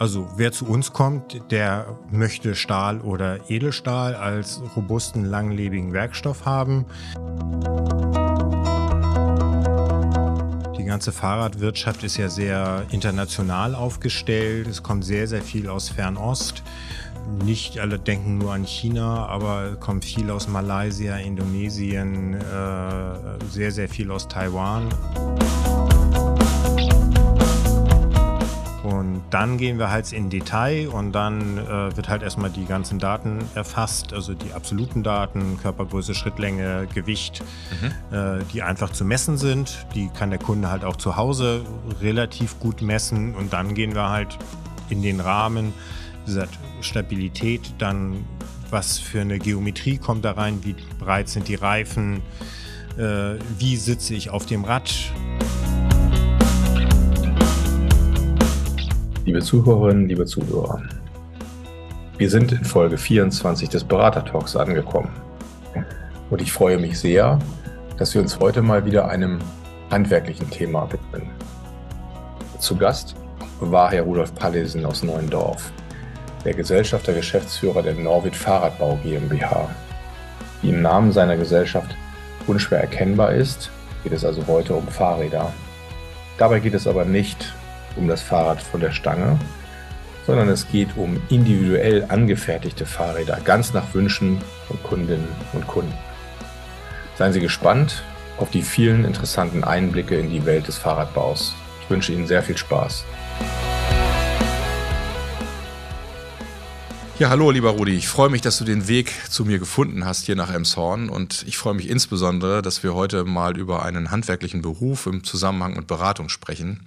Also wer zu uns kommt, der möchte Stahl oder Edelstahl als robusten, langlebigen Werkstoff haben. Die ganze Fahrradwirtschaft ist ja sehr international aufgestellt. Es kommt sehr, sehr viel aus Fernost. Nicht alle denken nur an China, aber kommt viel aus Malaysia, Indonesien, äh, sehr, sehr viel aus Taiwan. Dann gehen wir halt in Detail und dann äh, wird halt erstmal die ganzen Daten erfasst, also die absoluten Daten, Körpergröße, Schrittlänge, Gewicht, mhm. äh, die einfach zu messen sind. Die kann der Kunde halt auch zu Hause relativ gut messen und dann gehen wir halt in den Rahmen, wie gesagt, Stabilität, dann was für eine Geometrie kommt da rein, wie breit sind die Reifen, äh, wie sitze ich auf dem Rad. Liebe Zuhörerinnen, liebe Zuhörer, wir sind in Folge 24 des Berater-Talks angekommen. Und ich freue mich sehr, dass wir uns heute mal wieder einem handwerklichen Thema widmen. Zu Gast war Herr Rudolf Pallesen aus Neuendorf, der Gesellschafter Geschäftsführer der Norwid Fahrradbau GmbH. Wie im Namen seiner Gesellschaft unschwer erkennbar ist, geht es also heute um Fahrräder. Dabei geht es aber nicht um das Fahrrad von der Stange, sondern es geht um individuell angefertigte Fahrräder, ganz nach Wünschen von Kundinnen und Kunden. Seien Sie gespannt auf die vielen interessanten Einblicke in die Welt des Fahrradbaus. Ich wünsche Ihnen sehr viel Spaß. Ja, hallo lieber Rudi, ich freue mich, dass du den Weg zu mir gefunden hast hier nach Emshorn und ich freue mich insbesondere, dass wir heute mal über einen handwerklichen Beruf im Zusammenhang mit Beratung sprechen.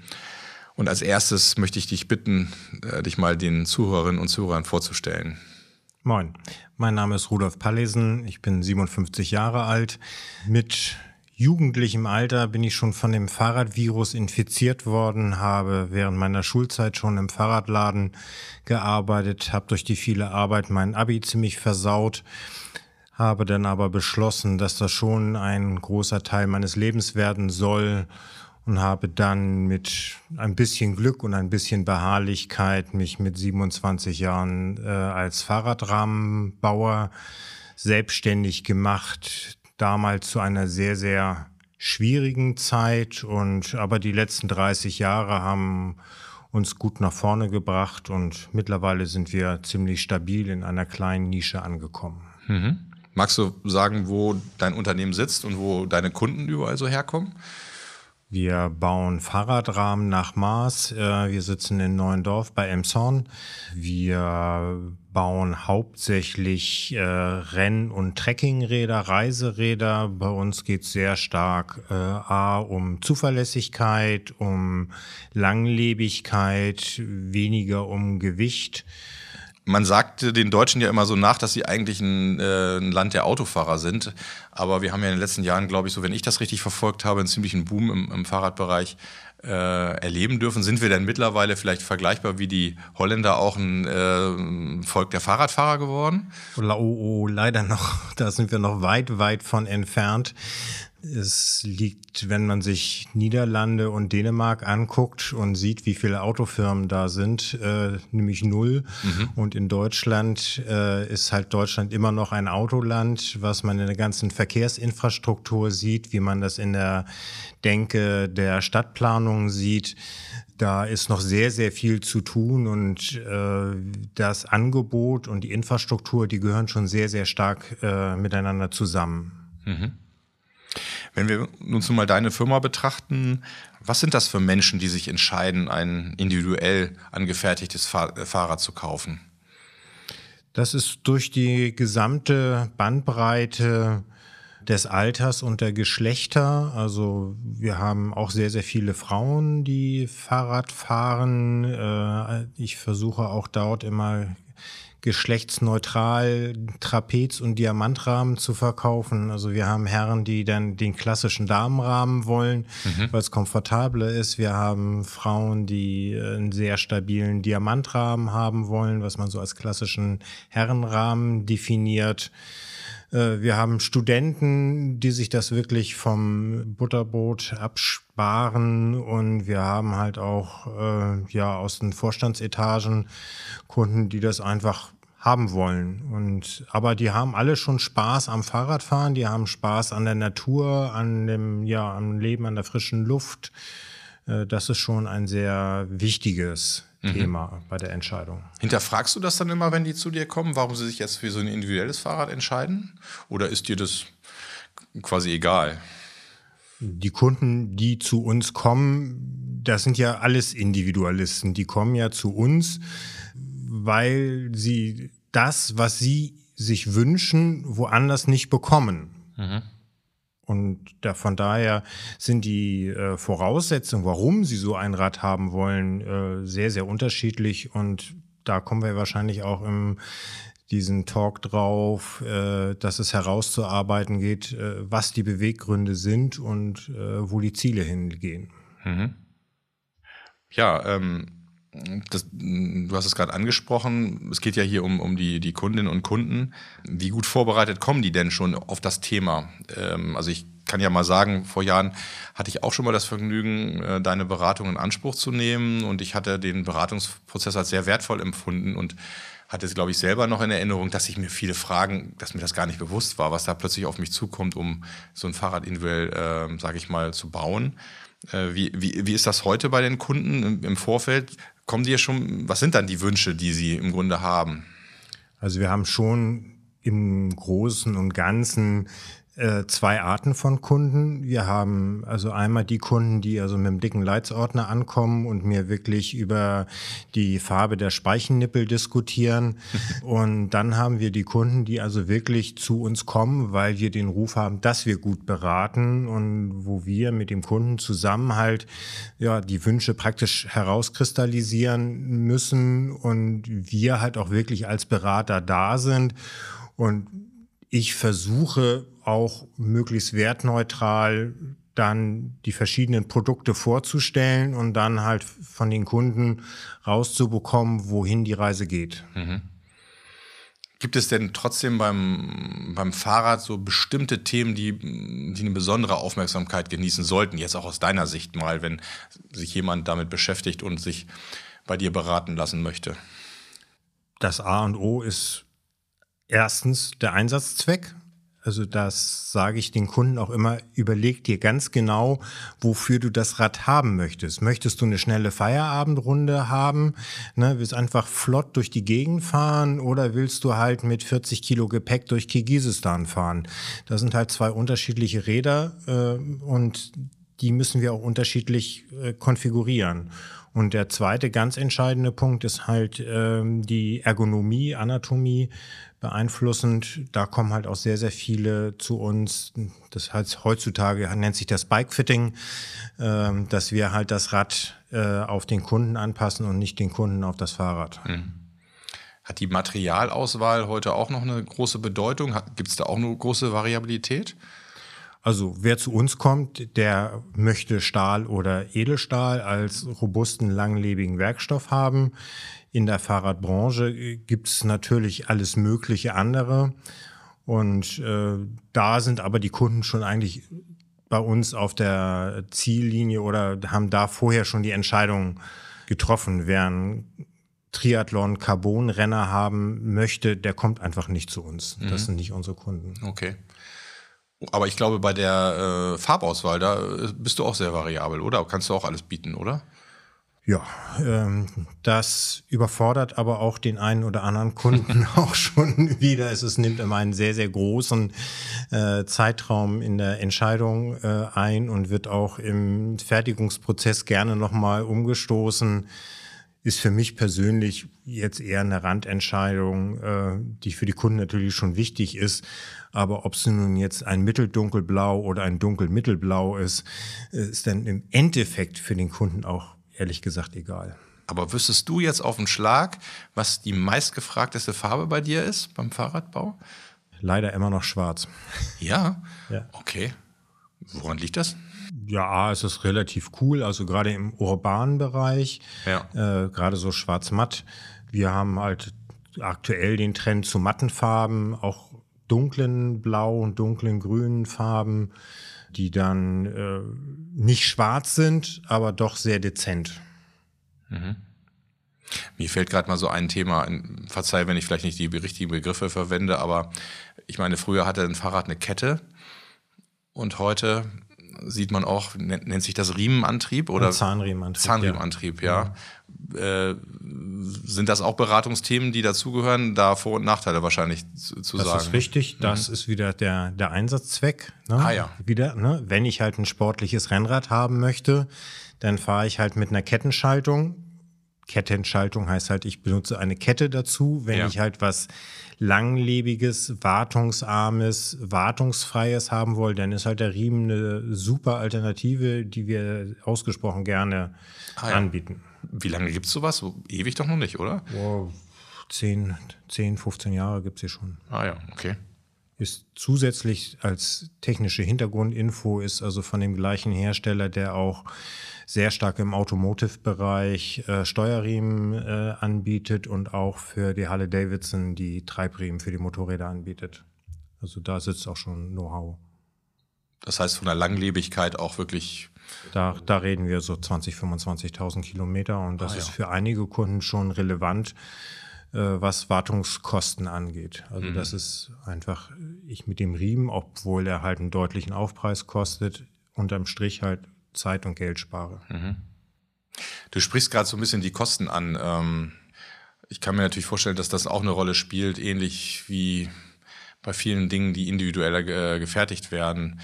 Und als erstes möchte ich dich bitten, äh, dich mal den Zuhörerinnen und Zuhörern vorzustellen. Moin, mein Name ist Rudolf Pallesen, ich bin 57 Jahre alt. Mit jugendlichem Alter bin ich schon von dem Fahrradvirus infiziert worden, habe während meiner Schulzeit schon im Fahrradladen gearbeitet, habe durch die viele Arbeit mein Abi ziemlich versaut, habe dann aber beschlossen, dass das schon ein großer Teil meines Lebens werden soll und habe dann mit ein bisschen Glück und ein bisschen Beharrlichkeit mich mit 27 Jahren äh, als Fahrradrahmenbauer selbstständig gemacht. Damals zu einer sehr, sehr schwierigen Zeit und aber die letzten 30 Jahre haben uns gut nach vorne gebracht und mittlerweile sind wir ziemlich stabil in einer kleinen Nische angekommen. Mhm. Magst du sagen, wo dein Unternehmen sitzt und wo deine Kunden überall so herkommen? Wir bauen Fahrradrahmen nach Maß. Äh, wir sitzen in Neuendorf bei Emshorn. Wir bauen hauptsächlich äh, Renn- und Trekkingräder, Reiseräder. Bei uns geht es sehr stark äh, A um Zuverlässigkeit, um Langlebigkeit, weniger um Gewicht. Man sagte den Deutschen ja immer so nach, dass sie eigentlich ein, äh, ein, Land der Autofahrer sind. Aber wir haben ja in den letzten Jahren, glaube ich, so wenn ich das richtig verfolgt habe, einen ziemlichen Boom im, im Fahrradbereich äh, erleben dürfen. Sind wir denn mittlerweile vielleicht vergleichbar wie die Holländer auch ein äh, Volk der Fahrradfahrer geworden? Oh, oh, leider noch, da sind wir noch weit, weit von entfernt. Es liegt, wenn man sich Niederlande und Dänemark anguckt und sieht, wie viele Autofirmen da sind, äh, nämlich null. Mhm. Und in Deutschland äh, ist halt Deutschland immer noch ein Autoland, was man in der ganzen Verkehrsinfrastruktur sieht, wie man das in der Denke der Stadtplanung sieht. Da ist noch sehr, sehr viel zu tun und äh, das Angebot und die Infrastruktur, die gehören schon sehr, sehr stark äh, miteinander zusammen. Mhm. Wenn wir nun mal deine Firma betrachten, was sind das für Menschen, die sich entscheiden, ein individuell angefertigtes äh, Fahrrad zu kaufen? Das ist durch die gesamte Bandbreite des Alters und der Geschlechter. Also wir haben auch sehr, sehr viele Frauen, die Fahrrad fahren. Äh, ich versuche auch dort immer geschlechtsneutral Trapez- und Diamantrahmen zu verkaufen. Also wir haben Herren, die dann den klassischen Damenrahmen wollen, mhm. weil es komfortabler ist. Wir haben Frauen, die einen sehr stabilen Diamantrahmen haben wollen, was man so als klassischen Herrenrahmen definiert. Äh, wir haben Studenten, die sich das wirklich vom Butterbrot absparen und wir haben halt auch äh, ja aus den Vorstandsetagen Kunden, die das einfach haben wollen. Und aber die haben alle schon Spaß am Fahrradfahren, die haben Spaß an der Natur, an dem ja am Leben, an der frischen Luft. Äh, das ist schon ein sehr wichtiges mhm. Thema bei der Entscheidung. Hinterfragst du das dann immer, wenn die zu dir kommen, warum sie sich jetzt für so ein individuelles Fahrrad entscheiden? Oder ist dir das quasi egal? Die Kunden, die zu uns kommen, das sind ja alles Individualisten. Die kommen ja zu uns, weil sie das, was sie sich wünschen, woanders nicht bekommen. Mhm. Und da, von daher sind die äh, Voraussetzungen, warum sie so ein Rad haben wollen, äh, sehr, sehr unterschiedlich. Und da kommen wir wahrscheinlich auch im diesen Talk drauf, äh, dass es herauszuarbeiten geht, äh, was die Beweggründe sind und äh, wo die Ziele hingehen. Mhm. Ja, ähm, das, du hast es gerade angesprochen, es geht ja hier um, um die, die Kundinnen und Kunden. Wie gut vorbereitet kommen die denn schon auf das Thema? Ähm, also ich kann ja mal sagen, vor Jahren hatte ich auch schon mal das Vergnügen, äh, deine Beratung in Anspruch zu nehmen und ich hatte den Beratungsprozess als sehr wertvoll empfunden und hatte es, glaube ich, selber noch in Erinnerung, dass ich mir viele Fragen, dass mir das gar nicht bewusst war, was da plötzlich auf mich zukommt, um so ein Fahrrad individuell, äh, sage ich mal, zu bauen. Äh, wie, wie, wie ist das heute bei den Kunden im Vorfeld? Kommen ja schon, was sind dann die Wünsche, die sie im Grunde haben? Also wir haben schon im Großen und Ganzen äh, zwei Arten von Kunden. Wir haben also einmal die Kunden, die also mit dem dicken Leitsordner ankommen und mir wirklich über die Farbe der Speichennippel diskutieren. und dann haben wir die Kunden, die also wirklich zu uns kommen, weil wir den Ruf haben, dass wir gut beraten und wo wir mit dem Kunden zusammen halt ja die Wünsche praktisch herauskristallisieren müssen und wir halt auch wirklich als Berater da sind und ich versuche auch möglichst wertneutral dann die verschiedenen Produkte vorzustellen und dann halt von den Kunden rauszubekommen, wohin die Reise geht. Mhm. Gibt es denn trotzdem beim, beim Fahrrad so bestimmte Themen, die, die eine besondere Aufmerksamkeit genießen sollten? Jetzt auch aus deiner Sicht mal, wenn sich jemand damit beschäftigt und sich bei dir beraten lassen möchte. Das A und O ist erstens der Einsatzzweck. Also das sage ich den Kunden auch immer, überleg dir ganz genau, wofür du das Rad haben möchtest. Möchtest du eine schnelle Feierabendrunde haben, ne, willst einfach flott durch die Gegend fahren oder willst du halt mit 40 Kilo Gepäck durch Kirgisistan fahren? Das sind halt zwei unterschiedliche Räder äh, und die müssen wir auch unterschiedlich äh, konfigurieren. Und der zweite ganz entscheidende Punkt ist halt ähm, die Ergonomie, Anatomie beeinflussend. Da kommen halt auch sehr, sehr viele zu uns. Das heißt, heutzutage nennt sich das Bikefitting, ähm, dass wir halt das Rad äh, auf den Kunden anpassen und nicht den Kunden auf das Fahrrad. Mhm. Hat die Materialauswahl heute auch noch eine große Bedeutung? Gibt es da auch eine große Variabilität? Also wer zu uns kommt, der möchte Stahl oder Edelstahl als robusten, langlebigen Werkstoff haben. In der Fahrradbranche gibt es natürlich alles mögliche andere. Und äh, da sind aber die Kunden schon eigentlich bei uns auf der Ziellinie oder haben da vorher schon die Entscheidung getroffen. Wer einen Triathlon Carbon-Renner haben möchte, der kommt einfach nicht zu uns. Das mhm. sind nicht unsere Kunden. Okay. Aber ich glaube, bei der äh, Farbauswahl, da äh, bist du auch sehr variabel, oder? Kannst du auch alles bieten, oder? Ja, ähm, das überfordert aber auch den einen oder anderen Kunden auch schon wieder. Es, es nimmt immer einen sehr, sehr großen äh, Zeitraum in der Entscheidung äh, ein und wird auch im Fertigungsprozess gerne nochmal umgestoßen. Ist für mich persönlich jetzt eher eine Randentscheidung, äh, die für die Kunden natürlich schon wichtig ist. Aber ob es nun jetzt ein mitteldunkelblau oder ein dunkelmittelblau ist, äh, ist dann im Endeffekt für den Kunden auch ehrlich gesagt egal. Aber wüsstest du jetzt auf den Schlag, was die meistgefragteste Farbe bei dir ist beim Fahrradbau? Leider immer noch schwarz. Ja? ja. Okay. Woran liegt das? Ja, es ist relativ cool, also gerade im urbanen Bereich, ja. äh, gerade so schwarz-matt. Wir haben halt aktuell den Trend zu matten Farben, auch dunklen Blau und dunklen Grünen Farben, die dann äh, nicht schwarz sind, aber doch sehr dezent. Mhm. Mir fällt gerade mal so ein Thema, verzeih, wenn ich vielleicht nicht die richtigen Begriffe verwende, aber ich meine, früher hatte ein Fahrrad eine Kette und heute sieht man auch, nennt, nennt sich das Riemenantrieb oder? Ein Zahnriemenantrieb. Zahnriemenantrieb, ja. ja. Äh, sind das auch Beratungsthemen, die dazugehören? Da Vor- und Nachteile wahrscheinlich zu, zu das sagen. Das ist richtig. Das mhm. ist wieder der, der Einsatzzweck. Ne? Ah ja. Wieder, ne? Wenn ich halt ein sportliches Rennrad haben möchte, dann fahre ich halt mit einer Kettenschaltung. Kettenschaltung heißt halt, ich benutze eine Kette dazu. Wenn ja. ich halt was langlebiges, wartungsarmes, wartungsfreies haben wollen, dann ist halt der Riemen eine super Alternative, die wir ausgesprochen gerne ah, ja. anbieten. Wie lange gibt es sowas? So ewig doch noch nicht, oder? Oh, 10, 10, 15 Jahre gibt es hier schon. Ah ja, okay. Ist zusätzlich als technische Hintergrundinfo, ist also von dem gleichen Hersteller, der auch sehr stark im Automotive-Bereich äh, Steuerriemen äh, anbietet und auch für die Halle Davidson die Treibriemen für die Motorräder anbietet. Also da sitzt auch schon Know-how. Das heißt von der Langlebigkeit auch wirklich. Da, da reden wir so 20, 25.000 Kilometer und das ah, ja. ist für einige Kunden schon relevant, was Wartungskosten angeht. Also mhm. das ist einfach, ich mit dem Riemen, obwohl er halt einen deutlichen Aufpreis kostet, unterm Strich halt Zeit und Geld spare. Mhm. Du sprichst gerade so ein bisschen die Kosten an. Ähm, ich kann mir natürlich vorstellen, dass das auch eine Rolle spielt, ähnlich wie bei vielen Dingen, die individuell äh, gefertigt werden.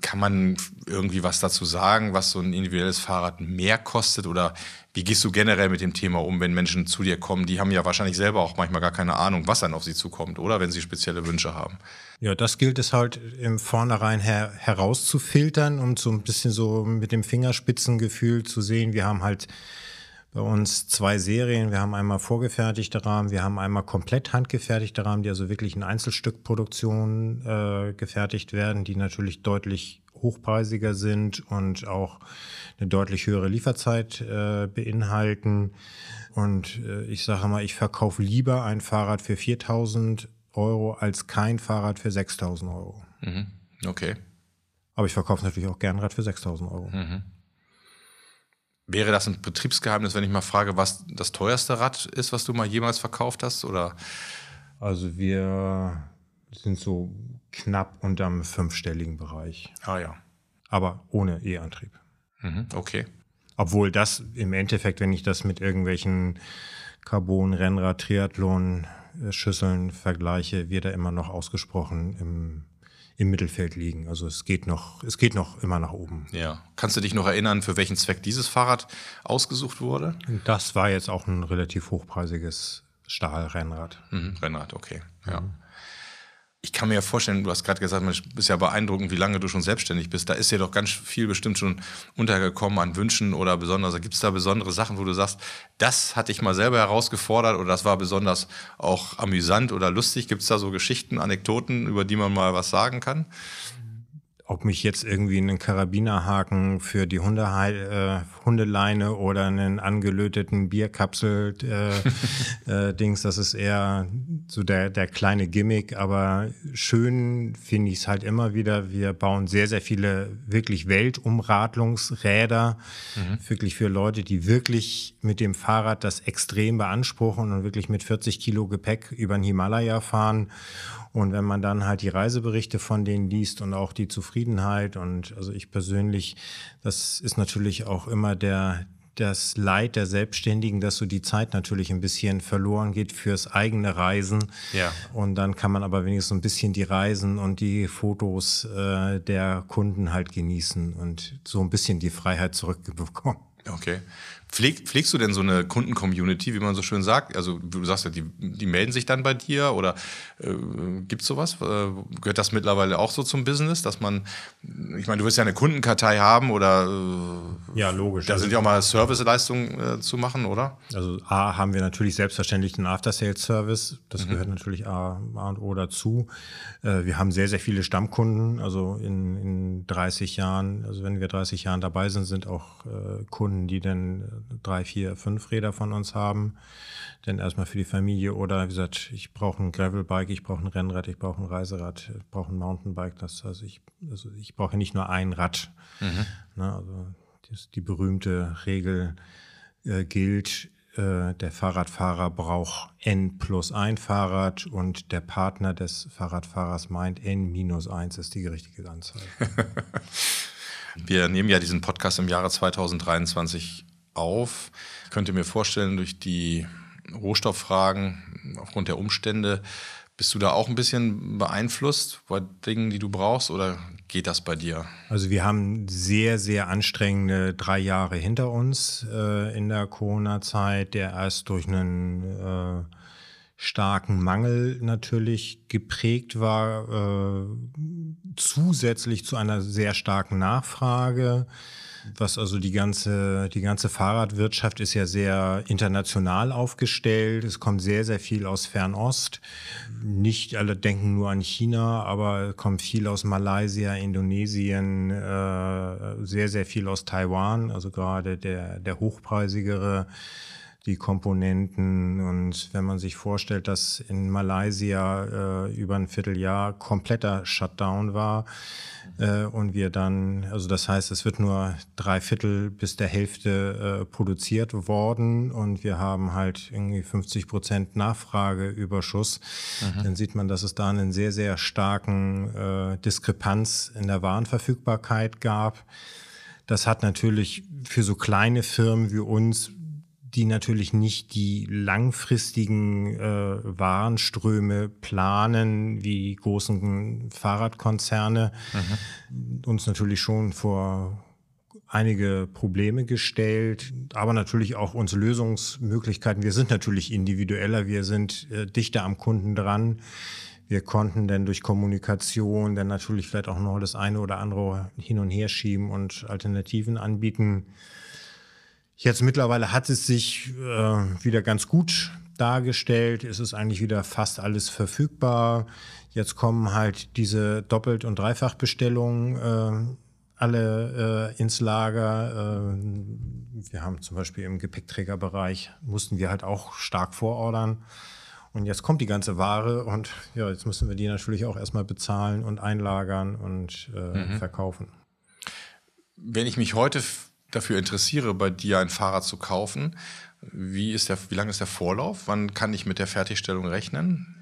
Kann man irgendwie was dazu sagen, was so ein individuelles Fahrrad mehr kostet? Oder wie gehst du generell mit dem Thema um, wenn Menschen zu dir kommen? Die haben ja wahrscheinlich selber auch manchmal gar keine Ahnung, was dann auf sie zukommt, oder wenn sie spezielle Wünsche haben. Ja, das gilt es halt im Vornherein her herauszufiltern, um so ein bisschen so mit dem Fingerspitzengefühl zu sehen. Wir haben halt bei uns zwei Serien. Wir haben einmal vorgefertigte Rahmen, wir haben einmal komplett handgefertigte Rahmen, die also wirklich in Einzelstückproduktion äh, gefertigt werden, die natürlich deutlich hochpreisiger sind und auch eine deutlich höhere Lieferzeit äh, beinhalten. Und äh, ich sage mal, ich verkaufe lieber ein Fahrrad für 4000 Euro als kein Fahrrad für 6000 Euro. Mhm. Okay. Aber ich verkaufe natürlich auch gern Rad für 6000 Euro. Mhm. Wäre das ein Betriebsgeheimnis, wenn ich mal frage, was das teuerste Rad ist, was du mal jemals verkauft hast? Oder? Also wir sind so knapp unterm fünfstelligen Bereich. Ah ja. Aber ohne E-Antrieb. Mhm, okay. Obwohl das im Endeffekt, wenn ich das mit irgendwelchen Carbon, Rennrad, Triathlon, Schüsseln vergleiche, wird er immer noch ausgesprochen im im Mittelfeld liegen. Also es geht noch, es geht noch immer nach oben. Ja. Kannst du dich noch erinnern, für welchen Zweck dieses Fahrrad ausgesucht wurde? Das war jetzt auch ein relativ hochpreisiges Stahlrennrad. Mhm, Rennrad, okay. Ja. Mhm ich kann mir ja vorstellen, du hast gerade gesagt, du bist ja beeindruckend, wie lange du schon selbstständig bist. Da ist ja doch ganz viel bestimmt schon untergekommen an Wünschen oder besonders. Gibt es da besondere Sachen, wo du sagst, das hatte ich mal selber herausgefordert oder das war besonders auch amüsant oder lustig? Gibt es da so Geschichten, Anekdoten, über die man mal was sagen kann? Ob mich jetzt irgendwie einen Karabinerhaken für die Hunde, äh, Hundeleine oder einen angelöteten Bierkapsel äh, äh, das ist eher so der, der kleine Gimmick, aber schön finde ich es halt immer wieder. Wir bauen sehr, sehr viele wirklich Weltumradlungsräder, mhm. wirklich für Leute, die wirklich mit dem Fahrrad das extrem beanspruchen und wirklich mit 40 Kilo Gepäck über den Himalaya fahren und wenn man dann halt die Reiseberichte von denen liest und auch die Zufriedenheit und also ich persönlich, das ist natürlich auch immer der, das Leid der Selbstständigen, dass so die Zeit natürlich ein bisschen verloren geht fürs eigene Reisen. Ja. Und dann kann man aber wenigstens ein bisschen die Reisen und die Fotos äh, der Kunden halt genießen und so ein bisschen die Freiheit zurückbekommen. Okay. Pfleg, pflegst du denn so eine Kunden-Community, wie man so schön sagt? Also du sagst ja, die, die melden sich dann bei dir oder äh, gibt es sowas? Äh, gehört das mittlerweile auch so zum Business, dass man, ich meine, du wirst ja eine Kundenkartei haben oder äh, Ja, logisch. Da sind ja auch mal Serviceleistungen äh, zu machen, oder? Also A haben wir natürlich selbstverständlich den After-Sales-Service, das mhm. gehört natürlich A, A, und O dazu. Äh, wir haben sehr, sehr viele Stammkunden, also in, in 30 Jahren, also wenn wir 30 Jahren dabei sind, sind auch äh, Kunden, die dann drei, vier, fünf Räder von uns haben. Denn erstmal für die Familie oder wie gesagt, ich brauche ein Gravelbike, ich brauche ein Rennrad, ich brauche ein Reiserad, ich brauche ein Mountainbike. Das, also ich, also ich brauche nicht nur ein Rad. Mhm. Ne, also die berühmte Regel äh, gilt, äh, der Fahrradfahrer braucht N plus ein Fahrrad und der Partner des Fahrradfahrers meint N minus eins ist die richtige Anzahl. Wir nehmen ja diesen Podcast im Jahre 2023 auf. Ich könnte mir vorstellen, durch die Rohstofffragen, aufgrund der Umstände, bist du da auch ein bisschen beeinflusst bei Dingen, die du brauchst oder geht das bei dir? Also wir haben sehr, sehr anstrengende drei Jahre hinter uns äh, in der Corona-Zeit, der erst durch einen äh, starken Mangel natürlich geprägt war, äh, zusätzlich zu einer sehr starken Nachfrage was also die ganze, die ganze Fahrradwirtschaft ist ja sehr international aufgestellt. Es kommt sehr, sehr viel aus Fernost. Nicht alle denken nur an China, aber kommt viel aus Malaysia, Indonesien, äh, sehr, sehr viel aus Taiwan. Also gerade der, der hochpreisigere die Komponenten. Und wenn man sich vorstellt, dass in Malaysia äh, über ein Vierteljahr kompletter Shutdown war äh, und wir dann, also das heißt, es wird nur drei Viertel bis der Hälfte äh, produziert worden und wir haben halt irgendwie 50 Prozent Nachfrageüberschuss, mhm. dann sieht man, dass es da einen sehr, sehr starken äh, Diskrepanz in der Warenverfügbarkeit gab. Das hat natürlich für so kleine Firmen wie uns die natürlich nicht die langfristigen äh, Warenströme planen, wie großen Fahrradkonzerne, mhm. uns natürlich schon vor einige Probleme gestellt, aber natürlich auch uns Lösungsmöglichkeiten. Wir sind natürlich individueller, wir sind äh, dichter am Kunden dran. Wir konnten dann durch Kommunikation dann natürlich vielleicht auch noch das eine oder andere hin und her schieben und Alternativen anbieten. Jetzt mittlerweile hat es sich äh, wieder ganz gut dargestellt. Es ist eigentlich wieder fast alles verfügbar. Jetzt kommen halt diese Doppelt- und Dreifachbestellungen äh, alle äh, ins Lager. Äh, wir haben zum Beispiel im Gepäckträgerbereich, mussten wir halt auch stark vorordern. Und jetzt kommt die ganze Ware und ja, jetzt müssen wir die natürlich auch erstmal bezahlen und einlagern und äh, mhm. verkaufen. Wenn ich mich heute dafür interessiere, bei dir ein Fahrrad zu kaufen, wie, ist der, wie lang ist der Vorlauf? Wann kann ich mit der Fertigstellung rechnen?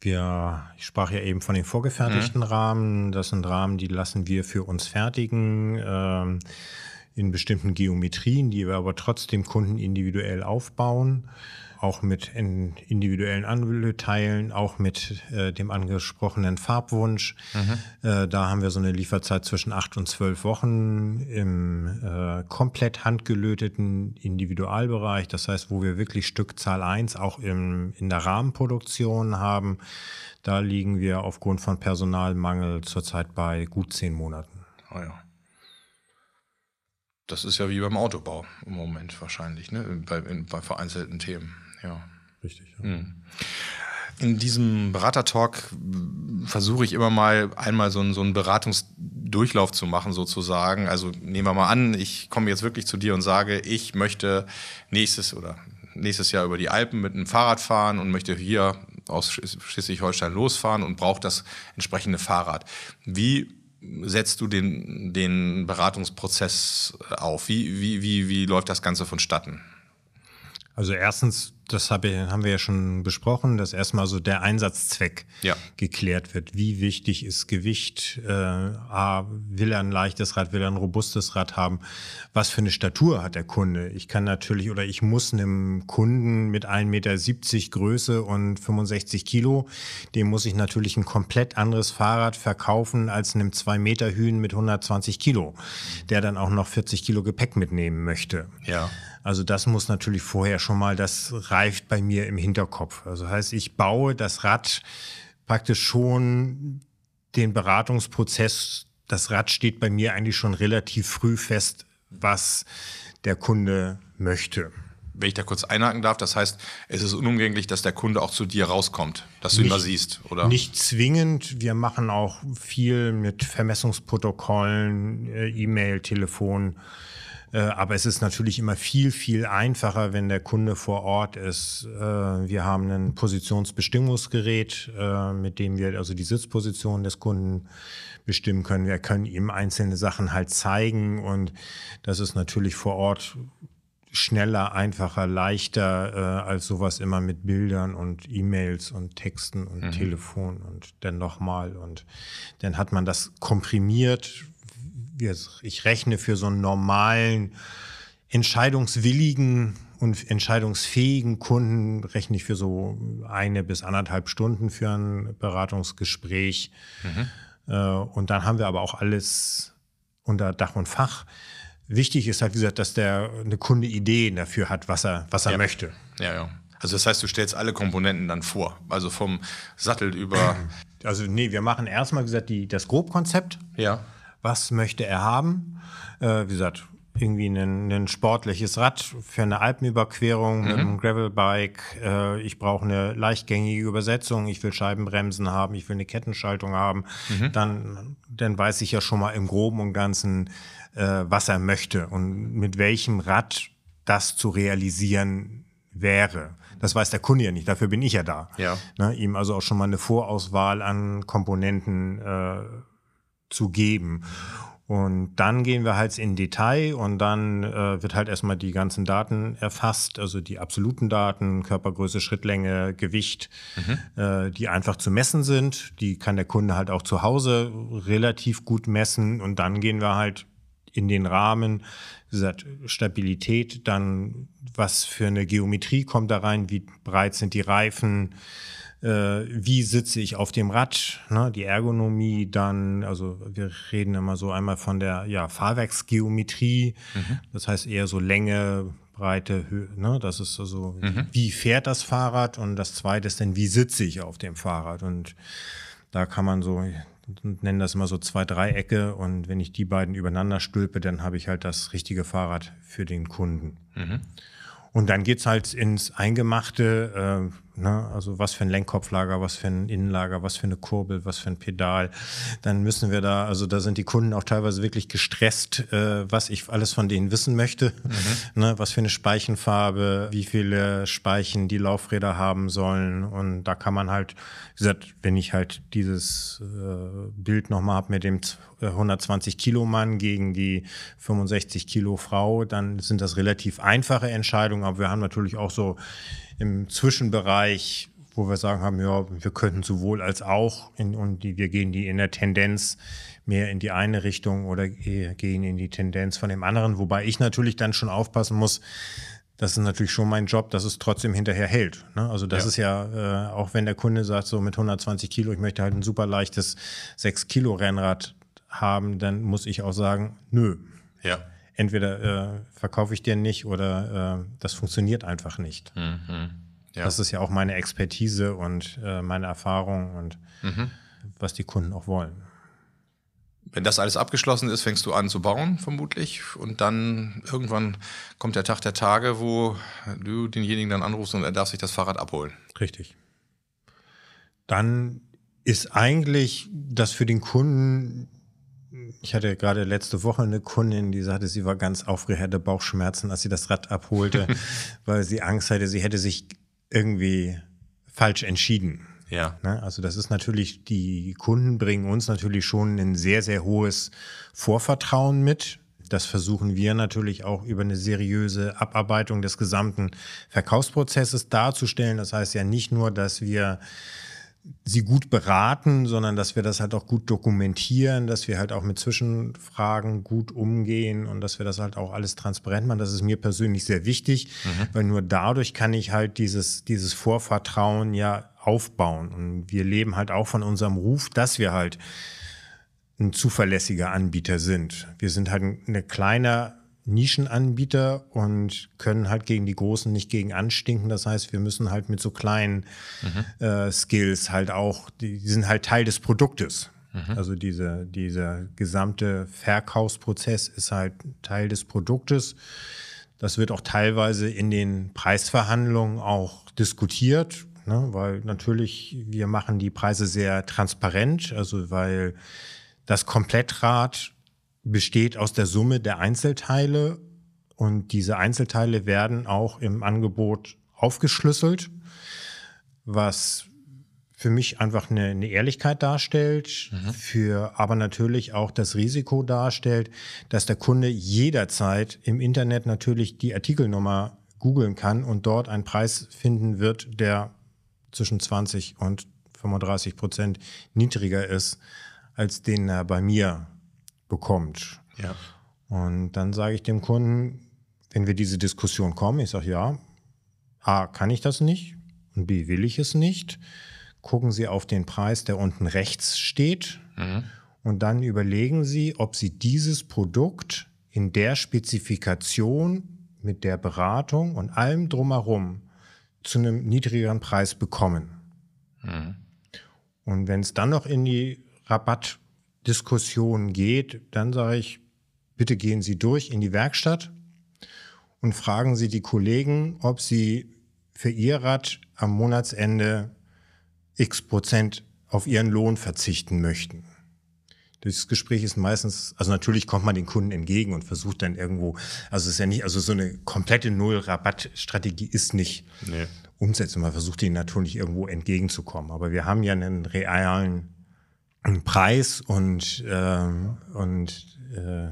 Wir, ich sprach ja eben von den vorgefertigten mhm. Rahmen. Das sind Rahmen, die lassen wir für uns fertigen ähm, in bestimmten Geometrien, die wir aber trotzdem Kunden individuell aufbauen auch mit individuellen Anlöteilen, auch mit äh, dem angesprochenen Farbwunsch. Mhm. Äh, da haben wir so eine Lieferzeit zwischen acht und zwölf Wochen im äh, komplett handgelöteten Individualbereich. Das heißt, wo wir wirklich Stückzahl eins auch im, in der Rahmenproduktion haben. Da liegen wir aufgrund von Personalmangel zurzeit bei gut zehn Monaten. Oh ja. Das ist ja wie beim Autobau im Moment wahrscheinlich, ne? bei, in, bei vereinzelten Themen ja. Richtig. Ja. Mhm. In diesem Beratertalk versuche ich immer mal einmal so einen, so einen Beratungsdurchlauf zu machen, sozusagen. Also nehmen wir mal an, ich komme jetzt wirklich zu dir und sage, ich möchte nächstes oder nächstes Jahr über die Alpen mit einem Fahrrad fahren und möchte hier aus Schleswig-Holstein losfahren und brauche das entsprechende Fahrrad. Wie setzt du den, den Beratungsprozess auf? Wie, wie, wie, wie läuft das Ganze vonstatten? Also erstens, das haben wir ja schon besprochen, dass erstmal so der Einsatzzweck ja. geklärt wird. Wie wichtig ist Gewicht? Äh, A, will er ein leichtes Rad, will er ein robustes Rad haben? Was für eine Statur hat der Kunde? Ich kann natürlich oder ich muss einem Kunden mit 1,70 Meter Größe und 65 Kilo, dem muss ich natürlich ein komplett anderes Fahrrad verkaufen als einem 2 Meter Hühn mit 120 Kilo, der dann auch noch 40 Kilo Gepäck mitnehmen möchte. Ja. Also das muss natürlich vorher schon mal, das reift bei mir im Hinterkopf. Also heißt, ich baue das Rad praktisch schon den Beratungsprozess. Das Rad steht bei mir eigentlich schon relativ früh fest, was der Kunde möchte. Wenn ich da kurz einhaken darf, das heißt, es ist unumgänglich, dass der Kunde auch zu dir rauskommt, dass du nicht, ihn mal siehst, oder? Nicht zwingend. Wir machen auch viel mit Vermessungsprotokollen, äh, E-Mail, Telefon aber es ist natürlich immer viel, viel einfacher, wenn der Kunde vor Ort ist. Äh, wir haben ein Positionsbestimmungsgerät, äh, mit dem wir also die Sitzposition des Kunden bestimmen können. Wir können ihm einzelne Sachen halt zeigen und das ist natürlich vor Ort schneller, einfacher, leichter äh, als sowas immer mit Bildern und E-Mails und Texten und mhm. Telefon und dann nochmal und dann hat man das komprimiert. Ich rechne für so einen normalen, entscheidungswilligen und entscheidungsfähigen Kunden rechne ich für so eine bis anderthalb Stunden für ein Beratungsgespräch. Mhm. Äh, und dann haben wir aber auch alles unter Dach und Fach. Wichtig ist halt, wie gesagt, dass der eine Kunde Ideen dafür hat, was er, was er ja. möchte. Ja, ja. Also das heißt, du stellst alle Komponenten dann vor. Also vom Sattel über. Also nee, wir machen erstmal, wie gesagt, die, das Grobkonzept. Ja. Was möchte er haben? Äh, wie gesagt, irgendwie ein, ein, sportliches Rad für eine Alpenüberquerung mhm. mit einem Gravelbike. Äh, ich brauche eine leichtgängige Übersetzung. Ich will Scheibenbremsen haben. Ich will eine Kettenschaltung haben. Mhm. Dann, dann weiß ich ja schon mal im Groben und Ganzen, äh, was er möchte und mit welchem Rad das zu realisieren wäre. Das weiß der Kunde ja nicht, dafür bin ich ja da. Ja. Ne, ihm also auch schon mal eine Vorauswahl an Komponenten äh, zu geben. Und dann gehen wir halt in Detail und dann äh, wird halt erstmal die ganzen Daten erfasst, also die absoluten Daten, Körpergröße, Schrittlänge, Gewicht, mhm. äh, die einfach zu messen sind. Die kann der Kunde halt auch zu Hause relativ gut messen und dann gehen wir halt in den Rahmen, wie gesagt, Stabilität, dann was für eine Geometrie kommt da rein, wie breit sind die Reifen, wie sitze ich auf dem Rad, ne, die Ergonomie, dann, also wir reden immer so einmal von der ja, Fahrwerksgeometrie, mhm. das heißt eher so Länge, Breite, Höhe, ne, das ist also, mhm. wie fährt das Fahrrad und das zweite ist dann, wie sitze ich auf dem Fahrrad und da kann man so nennen das immer so zwei Dreiecke und wenn ich die beiden übereinander stülpe, dann habe ich halt das richtige Fahrrad für den Kunden. Mhm. Und dann geht's halt ins Eingemachte, äh, Ne? Also was für ein Lenkkopflager, was für ein Innenlager, was für eine Kurbel, was für ein Pedal. Dann müssen wir da, also da sind die Kunden auch teilweise wirklich gestresst, äh, was ich alles von denen wissen möchte. Mhm. Ne? Was für eine Speichenfarbe, wie viele Speichen die Laufräder haben sollen. Und da kann man halt, wie gesagt, wenn ich halt dieses äh, Bild nochmal habe mit dem 120 äh, Kilo Mann gegen die 65 Kilo Frau, dann sind das relativ einfache Entscheidungen. Aber wir haben natürlich auch so im Zwischenbereich, wo wir sagen haben, ja, wir könnten sowohl als auch in, und die, wir gehen die in der Tendenz mehr in die eine Richtung oder gehen in die Tendenz von dem anderen, wobei ich natürlich dann schon aufpassen muss, das ist natürlich schon mein Job, dass es trotzdem hinterher hält. Ne? Also das ja. ist ja, äh, auch wenn der Kunde sagt, so mit 120 Kilo, ich möchte halt ein super leichtes 6 Kilo Rennrad haben, dann muss ich auch sagen, nö. Ja entweder äh, verkaufe ich dir nicht oder äh, das funktioniert einfach nicht. Mhm. Ja. Das ist ja auch meine Expertise und äh, meine Erfahrung und mhm. was die Kunden auch wollen. Wenn das alles abgeschlossen ist, fängst du an zu bauen, vermutlich. Und dann irgendwann kommt der Tag der Tage, wo du denjenigen dann anrufst und er darf sich das Fahrrad abholen. Richtig. Dann ist eigentlich das für den Kunden ich hatte gerade letzte Woche eine Kundin, die sagte, sie war ganz aufgeregt, hatte Bauchschmerzen, als sie das Rad abholte, weil sie Angst hatte, sie hätte sich irgendwie falsch entschieden. Ja. Ne? Also das ist natürlich, die Kunden bringen uns natürlich schon ein sehr, sehr hohes Vorvertrauen mit. Das versuchen wir natürlich auch über eine seriöse Abarbeitung des gesamten Verkaufsprozesses darzustellen. Das heißt ja nicht nur, dass wir sie gut beraten, sondern dass wir das halt auch gut dokumentieren, dass wir halt auch mit Zwischenfragen gut umgehen und dass wir das halt auch alles transparent machen. Das ist mir persönlich sehr wichtig, mhm. weil nur dadurch kann ich halt dieses, dieses Vorvertrauen ja aufbauen. Und wir leben halt auch von unserem Ruf, dass wir halt ein zuverlässiger Anbieter sind. Wir sind halt eine kleine Nischenanbieter und können halt gegen die Großen nicht gegen anstinken. Das heißt, wir müssen halt mit so kleinen mhm. äh, Skills halt auch, die, die, sind halt Teil des Produktes. Mhm. Also diese, dieser gesamte Verkaufsprozess ist halt Teil des Produktes. Das wird auch teilweise in den Preisverhandlungen auch diskutiert, ne? weil natürlich wir machen die Preise sehr transparent, also weil das Komplettrad besteht aus der Summe der Einzelteile Und diese Einzelteile werden auch im Angebot aufgeschlüsselt, was für mich einfach eine, eine Ehrlichkeit darstellt, mhm. für aber natürlich auch das Risiko darstellt, dass der Kunde jederzeit im Internet natürlich die Artikelnummer googeln kann und dort einen Preis finden wird, der zwischen 20 und 35 Prozent niedriger ist, als den er bei mir bekommt. Ja. Und dann sage ich dem Kunden, wenn wir diese Diskussion kommen, ich sage ja, A, kann ich das nicht und B, will ich es nicht gucken Sie auf den Preis, der unten rechts steht. Mhm. Und dann überlegen Sie, ob Sie dieses Produkt in der Spezifikation mit der Beratung und allem drumherum zu einem niedrigeren Preis bekommen. Mhm. Und wenn es dann noch in die Rabattdiskussion geht, dann sage ich, bitte gehen Sie durch in die Werkstatt und fragen Sie die Kollegen, ob sie für Ihr Rad am Monatsende x Prozent auf ihren Lohn verzichten möchten. Das Gespräch ist meistens, also natürlich kommt man den Kunden entgegen und versucht dann irgendwo, also es ist ja nicht, also so eine komplette Null-Rabatt-Strategie ist nicht nee. umsetzen. Man versucht ihnen natürlich irgendwo entgegenzukommen. Aber wir haben ja einen realen Preis und, äh, und äh,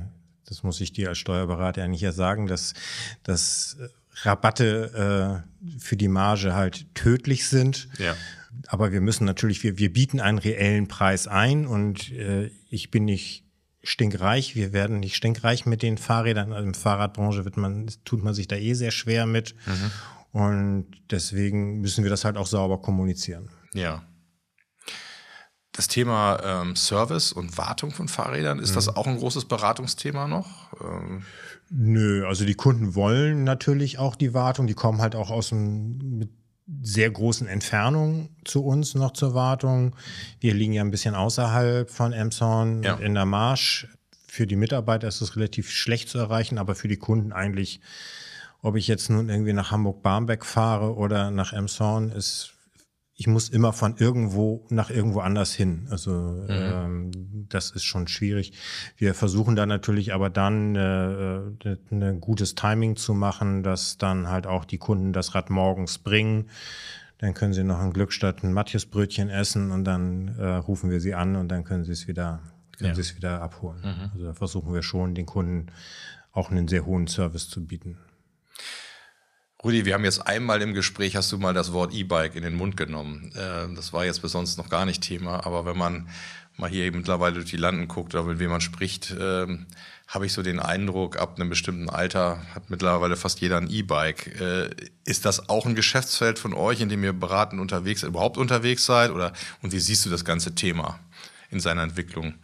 das muss ich dir als Steuerberater ja nicht ja sagen, dass, dass Rabatte äh, für die Marge halt tödlich sind. Ja aber wir müssen natürlich, wir, wir bieten einen reellen Preis ein und äh, ich bin nicht stinkreich, wir werden nicht stinkreich mit den Fahrrädern. Also Im Fahrradbranche wird man, tut man sich da eh sehr schwer mit. Mhm. Und deswegen müssen wir das halt auch sauber kommunizieren. Ja. Das Thema ähm, Service und Wartung von Fahrrädern, ist mhm. das auch ein großes Beratungsthema noch? Ähm Nö, also die Kunden wollen natürlich auch die Wartung, die kommen halt auch aus dem, mit sehr großen Entfernung zu uns noch zur Wartung. Wir liegen ja ein bisschen außerhalb von Emshorn ja. in der Marsch. Für die Mitarbeiter ist es relativ schlecht zu erreichen, aber für die Kunden eigentlich, ob ich jetzt nun irgendwie nach Hamburg-Barmbek fahre oder nach Emshorn, ist ich muss immer von irgendwo nach irgendwo anders hin. Also mhm. ähm, das ist schon schwierig. Wir versuchen da natürlich aber dann äh, äh ein gutes Timing zu machen, dass dann halt auch die Kunden das Rad morgens bringen. Dann können sie noch ein Glückstadt ein Matthiasbrötchen essen und dann äh, rufen wir sie an und dann können sie es wieder, können ja. sie es wieder abholen. Mhm. Also da versuchen wir schon, den Kunden auch einen sehr hohen Service zu bieten. Rudi, wir haben jetzt einmal im Gespräch, hast du mal das Wort E-Bike in den Mund genommen. Äh, das war jetzt bis sonst noch gar nicht Thema, aber wenn man mal hier mittlerweile durch die Landen guckt oder mit wem man spricht, ähm, habe ich so den Eindruck, ab einem bestimmten Alter hat mittlerweile fast jeder ein E-Bike. Äh, ist das auch ein Geschäftsfeld von euch, in dem ihr beratend unterwegs überhaupt unterwegs seid? Oder, und wie siehst du das ganze Thema in seiner Entwicklung?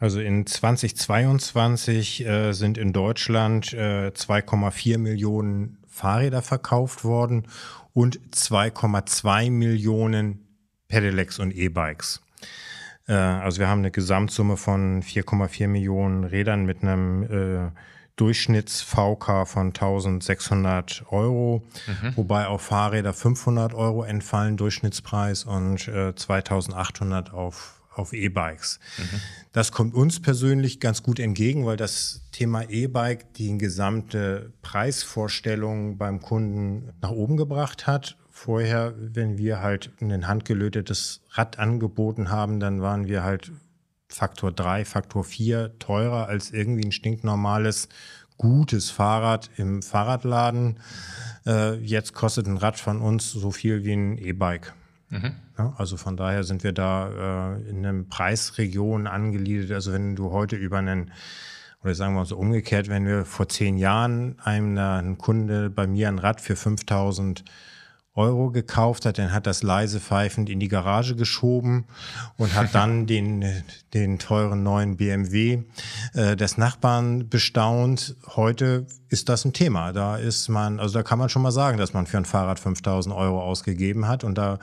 Also in 2022 äh, sind in Deutschland äh, 2,4 Millionen Fahrräder verkauft worden und 2,2 Millionen Pedelecs und E-Bikes. Äh, also wir haben eine Gesamtsumme von 4,4 Millionen Rädern mit einem äh, Durchschnitts-VK von 1600 Euro, mhm. wobei auf Fahrräder 500 Euro entfallen, Durchschnittspreis und äh, 2800 auf auf E-Bikes. Mhm. Das kommt uns persönlich ganz gut entgegen, weil das Thema E-Bike die gesamte Preisvorstellung beim Kunden nach oben gebracht hat. Vorher, wenn wir halt ein handgelötetes Rad angeboten haben, dann waren wir halt Faktor 3, Faktor 4 teurer als irgendwie ein stinknormales, gutes Fahrrad im Fahrradladen. Äh, jetzt kostet ein Rad von uns so viel wie ein E-Bike. Mhm. Ja, also von daher sind wir da äh, in einer Preisregion angeliefert. Also wenn du heute über einen, oder sagen wir mal so umgekehrt, wenn wir vor zehn Jahren einem, einem Kunde bei mir ein Rad für 5000 Euro gekauft hat, dann hat das leise pfeifend in die Garage geschoben und hat dann den, den teuren neuen BMW äh, des Nachbarn bestaunt. Heute ist das ein Thema. Da ist man, also da kann man schon mal sagen, dass man für ein Fahrrad 5000 Euro ausgegeben hat und da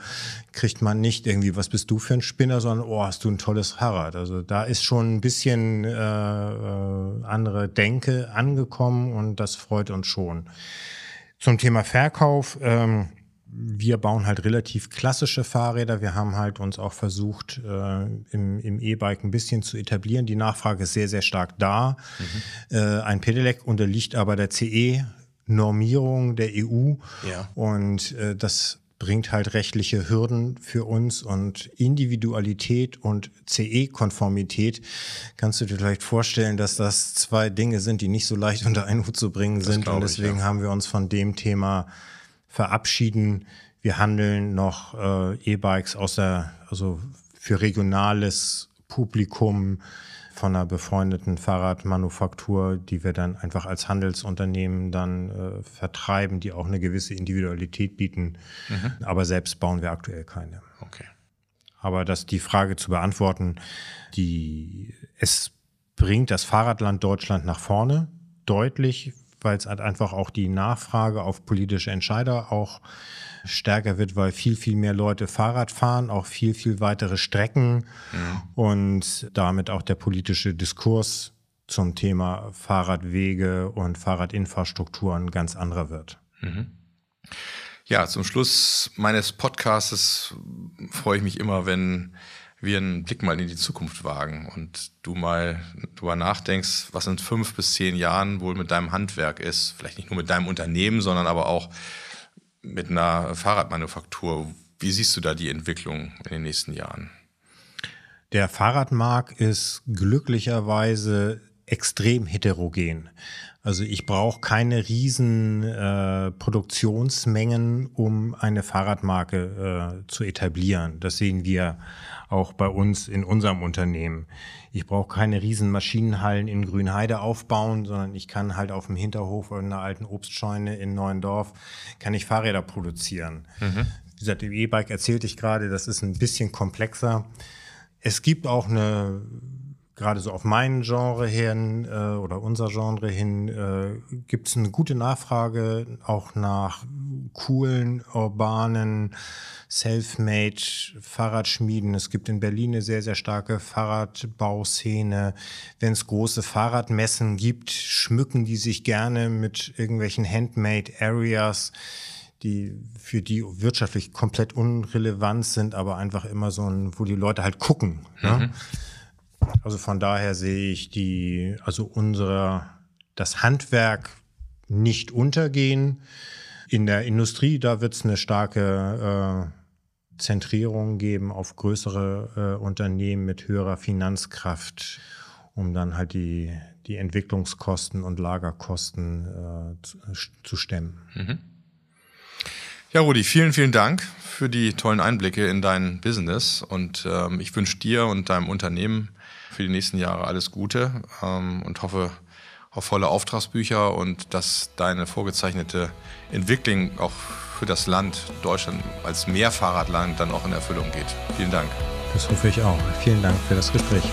kriegt man nicht irgendwie, was bist du für ein Spinner, sondern, oh, hast du ein tolles Fahrrad. Also da ist schon ein bisschen äh, äh, andere Denke angekommen und das freut uns schon. Zum Thema Verkauf. Ähm, wir bauen halt relativ klassische Fahrräder. Wir haben halt uns auch versucht, äh, im, im E-Bike ein bisschen zu etablieren. Die Nachfrage ist sehr, sehr stark da. Mhm. Äh, ein Pedelec unterliegt aber der CE-Normierung der EU. Ja. Und äh, das bringt halt rechtliche Hürden für uns und Individualität und CE-Konformität. Kannst du dir vielleicht vorstellen, dass das zwei Dinge sind, die nicht so leicht unter einen Hut zu bringen sind. Und deswegen ich, ja. haben wir uns von dem Thema verabschieden. Wir handeln noch äh, E-Bikes aus der, also für regionales Publikum von einer befreundeten Fahrradmanufaktur, die wir dann einfach als Handelsunternehmen dann äh, vertreiben, die auch eine gewisse Individualität bieten. Mhm. Aber selbst bauen wir aktuell keine. Okay. Aber das die Frage zu beantworten, die es bringt das Fahrradland Deutschland nach vorne deutlich, weil es halt einfach auch die Nachfrage auf politische Entscheider auch stärker wird, weil viel, viel mehr Leute Fahrrad fahren, auch viel, viel weitere Strecken ja. und damit auch der politische Diskurs zum Thema Fahrradwege und Fahrradinfrastruktur ein ganz anderer wird. Mhm. Ja, zum Schluss meines Podcasts freue ich mich immer, wenn wir einen Blick mal in die Zukunft wagen und du mal drüber nachdenkst, was in fünf bis zehn Jahren wohl mit deinem Handwerk ist. Vielleicht nicht nur mit deinem Unternehmen, sondern aber auch mit einer Fahrradmanufaktur. Wie siehst du da die Entwicklung in den nächsten Jahren? Der Fahrradmarkt ist glücklicherweise extrem heterogen. Also ich brauche keine riesen äh, Produktionsmengen, um eine Fahrradmarke äh, zu etablieren. Das sehen wir auch bei uns in unserem Unternehmen. Ich brauche keine riesen Maschinenhallen in Grünheide aufbauen, sondern ich kann halt auf dem Hinterhof oder einer alten Obstscheune in Neuendorf kann ich Fahrräder produzieren. Mhm. Wie gesagt, im E-Bike erzählte ich gerade, das ist ein bisschen komplexer. Es gibt auch eine gerade so auf mein Genre hin äh, oder unser Genre hin äh, gibt es eine gute Nachfrage auch nach coolen, urbanen, self-made Fahrradschmieden. Es gibt in Berlin eine sehr, sehr starke Fahrradbauszene. Wenn es große Fahrradmessen gibt, schmücken die sich gerne mit irgendwelchen Handmade Areas die für die wirtschaftlich komplett unrelevant sind, aber einfach immer so ein, wo die Leute halt gucken. Ne? Mhm. Also von daher sehe ich die, also unsere, das Handwerk nicht untergehen. In der Industrie, da wird es eine starke äh, Zentrierung geben auf größere äh, Unternehmen mit höherer Finanzkraft, um dann halt die, die Entwicklungskosten und Lagerkosten äh, zu, zu, stemmen. Mhm. Ja, Rudi, vielen, vielen Dank für die tollen Einblicke in dein Business und ähm, ich wünsche dir und deinem Unternehmen für die nächsten Jahre alles Gute ähm, und hoffe auf volle Auftragsbücher und dass deine vorgezeichnete Entwicklung auch für das Land Deutschland als Mehrfahrradland dann auch in Erfüllung geht. Vielen Dank. Das hoffe ich auch. Vielen Dank für das Gespräch.